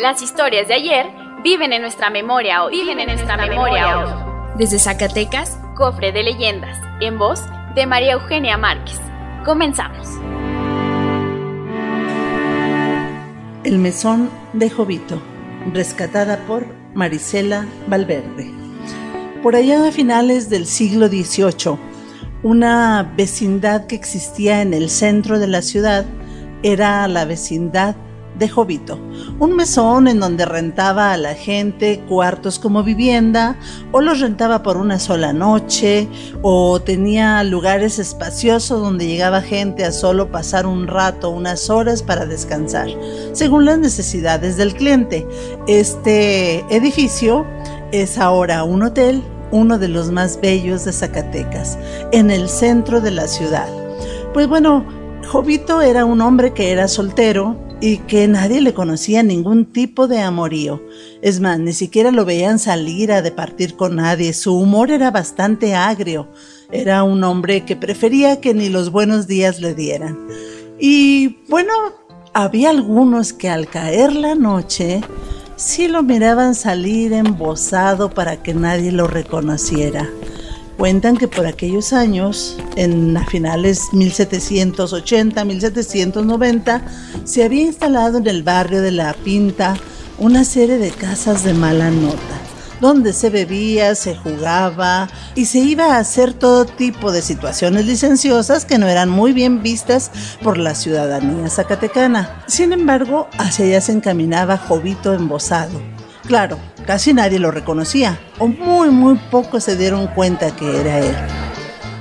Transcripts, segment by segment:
Las historias de ayer viven en nuestra memoria hoy. Viven en nuestra memoria hoy. Desde Zacatecas, Cofre de Leyendas, en voz de María Eugenia Márquez. Comenzamos. El mesón de Jovito, rescatada por Marisela Valverde. Por allá a finales del siglo XVIII, una vecindad que existía en el centro de la ciudad era la vecindad de Jovito, un mesón en donde rentaba a la gente cuartos como vivienda o los rentaba por una sola noche o tenía lugares espaciosos donde llegaba gente a solo pasar un rato, unas horas para descansar, según las necesidades del cliente. Este edificio es ahora un hotel, uno de los más bellos de Zacatecas, en el centro de la ciudad. Pues bueno, Jovito era un hombre que era soltero, y que nadie le conocía ningún tipo de amorío. Es más, ni siquiera lo veían salir a departir con nadie. Su humor era bastante agrio. Era un hombre que prefería que ni los buenos días le dieran. Y bueno, había algunos que al caer la noche sí lo miraban salir embosado para que nadie lo reconociera. Cuentan que por aquellos años, en a finales 1780, 1790, se había instalado en el barrio de La Pinta una serie de casas de mala nota, donde se bebía, se jugaba y se iba a hacer todo tipo de situaciones licenciosas que no eran muy bien vistas por la ciudadanía zacatecana. Sin embargo, hacia allá se encaminaba Jovito embosado. Claro, Casi nadie lo reconocía, o muy muy pocos se dieron cuenta que era él.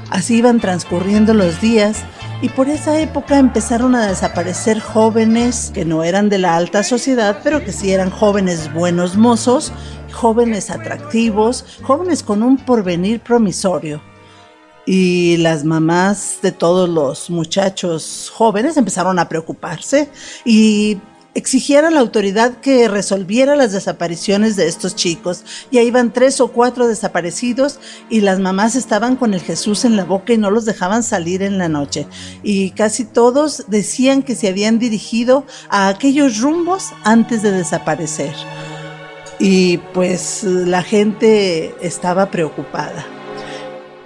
Así iban transcurriendo los días y por esa época empezaron a desaparecer jóvenes que no eran de la alta sociedad, pero que sí eran jóvenes buenos mozos, jóvenes atractivos, jóvenes con un porvenir promisorio. Y las mamás de todos los muchachos jóvenes empezaron a preocuparse y exigiera a la autoridad que resolviera las desapariciones de estos chicos. Ya iban tres o cuatro desaparecidos y las mamás estaban con el Jesús en la boca y no los dejaban salir en la noche. Y casi todos decían que se habían dirigido a aquellos rumbos antes de desaparecer. Y pues la gente estaba preocupada.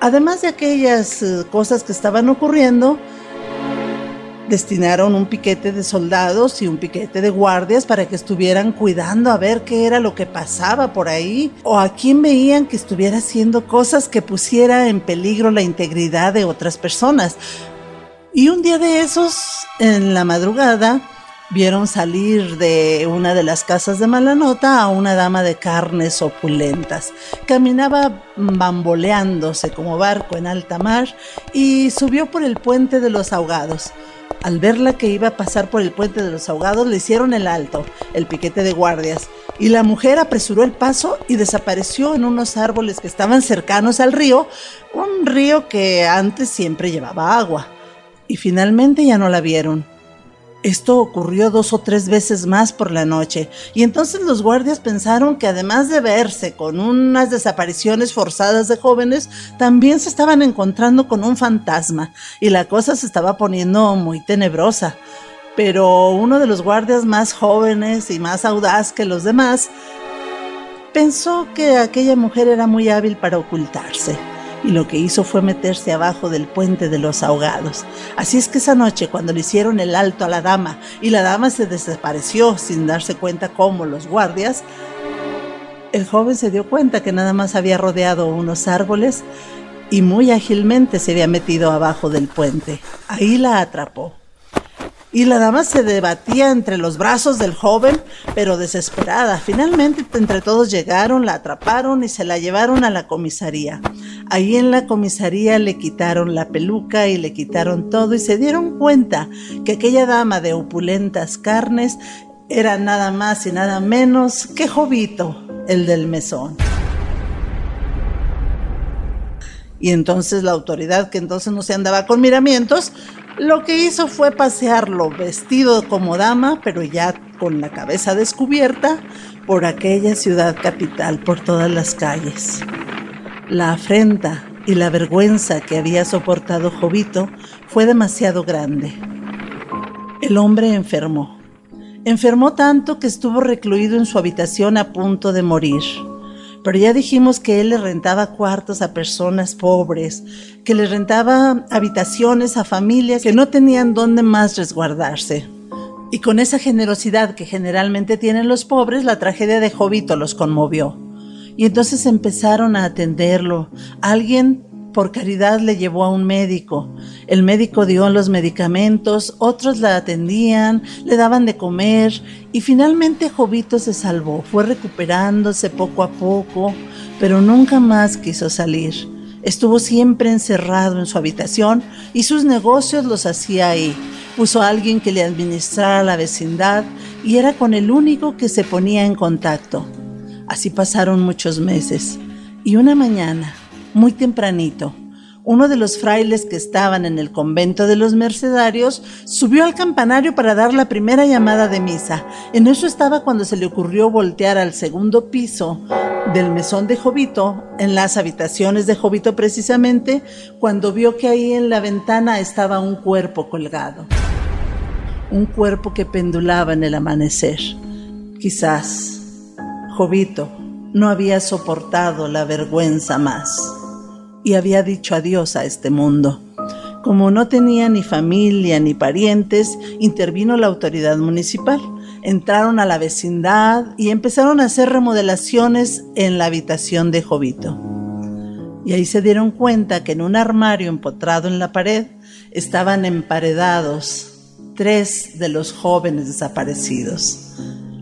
Además de aquellas eh, cosas que estaban ocurriendo, destinaron un piquete de soldados y un piquete de guardias para que estuvieran cuidando a ver qué era lo que pasaba por ahí o a quién veían que estuviera haciendo cosas que pusiera en peligro la integridad de otras personas. Y un día de esos, en la madrugada, vieron salir de una de las casas de Malanota a una dama de carnes opulentas. Caminaba bamboleándose como barco en alta mar y subió por el puente de los ahogados. Al verla que iba a pasar por el puente de los ahogados, le hicieron el alto, el piquete de guardias, y la mujer apresuró el paso y desapareció en unos árboles que estaban cercanos al río, un río que antes siempre llevaba agua. Y finalmente ya no la vieron. Esto ocurrió dos o tres veces más por la noche, y entonces los guardias pensaron que además de verse con unas desapariciones forzadas de jóvenes, también se estaban encontrando con un fantasma, y la cosa se estaba poniendo muy tenebrosa. Pero uno de los guardias más jóvenes y más audaz que los demás pensó que aquella mujer era muy hábil para ocultarse y lo que hizo fue meterse abajo del puente de los ahogados. Así es que esa noche, cuando le hicieron el alto a la dama y la dama se desapareció sin darse cuenta cómo los guardias, el joven se dio cuenta que nada más había rodeado unos árboles y muy ágilmente se había metido abajo del puente. Ahí la atrapó. Y la dama se debatía entre los brazos del joven, pero desesperada. Finalmente, entre todos llegaron, la atraparon y se la llevaron a la comisaría. Ahí en la comisaría le quitaron la peluca y le quitaron todo y se dieron cuenta que aquella dama de opulentas carnes era nada más y nada menos que Jovito, el del mesón. Y entonces la autoridad, que entonces no se andaba con miramientos, lo que hizo fue pasearlo vestido como dama, pero ya con la cabeza descubierta, por aquella ciudad capital, por todas las calles. La afrenta y la vergüenza que había soportado Jovito fue demasiado grande. El hombre enfermó. Enfermó tanto que estuvo recluido en su habitación a punto de morir pero ya dijimos que él le rentaba cuartos a personas pobres, que le rentaba habitaciones a familias que no tenían dónde más resguardarse. Y con esa generosidad que generalmente tienen los pobres, la tragedia de Jovito los conmovió. Y entonces empezaron a atenderlo. Alguien por caridad le llevó a un médico. El médico dio los medicamentos, otros la atendían, le daban de comer y finalmente Jovito se salvó. Fue recuperándose poco a poco, pero nunca más quiso salir. Estuvo siempre encerrado en su habitación y sus negocios los hacía ahí. Puso a alguien que le administrara la vecindad y era con el único que se ponía en contacto. Así pasaron muchos meses. Y una mañana, muy tempranito, uno de los frailes que estaban en el convento de los mercedarios subió al campanario para dar la primera llamada de misa. En eso estaba cuando se le ocurrió voltear al segundo piso del mesón de Jovito, en las habitaciones de Jovito precisamente, cuando vio que ahí en la ventana estaba un cuerpo colgado. Un cuerpo que pendulaba en el amanecer. Quizás Jovito no había soportado la vergüenza más y había dicho adiós a este mundo. Como no tenía ni familia ni parientes, intervino la autoridad municipal. Entraron a la vecindad y empezaron a hacer remodelaciones en la habitación de Jovito. Y ahí se dieron cuenta que en un armario empotrado en la pared estaban emparedados tres de los jóvenes desaparecidos.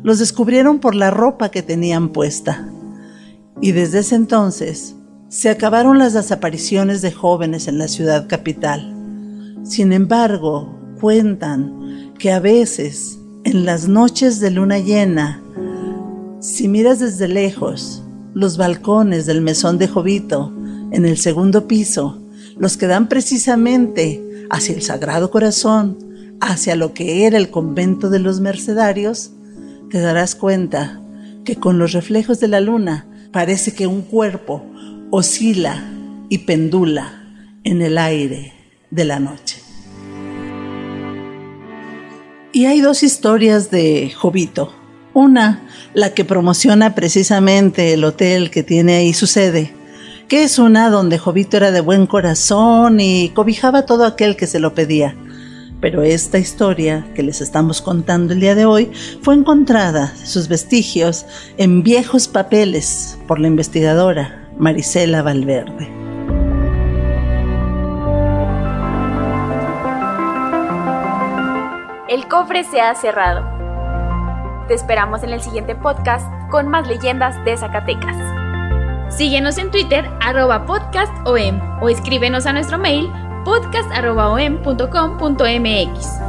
Los descubrieron por la ropa que tenían puesta. Y desde ese entonces se acabaron las desapariciones de jóvenes en la ciudad capital. Sin embargo, cuentan que a veces, en las noches de luna llena, si miras desde lejos los balcones del mesón de Jovito, en el segundo piso, los que dan precisamente hacia el Sagrado Corazón, hacia lo que era el convento de los mercedarios, te darás cuenta que con los reflejos de la luna parece que un cuerpo oscila y pendula en el aire de la noche. Y hay dos historias de Jovito. Una, la que promociona precisamente el hotel que tiene ahí su sede, que es una donde Jovito era de buen corazón y cobijaba todo aquel que se lo pedía. Pero esta historia que les estamos contando el día de hoy fue encontrada, sus vestigios, en viejos papeles por la investigadora Marisela Valverde. El cofre se ha cerrado. Te esperamos en el siguiente podcast con más leyendas de Zacatecas. Síguenos en Twitter, arroba podcastom o escríbenos a nuestro mail podcast.om.com.mx.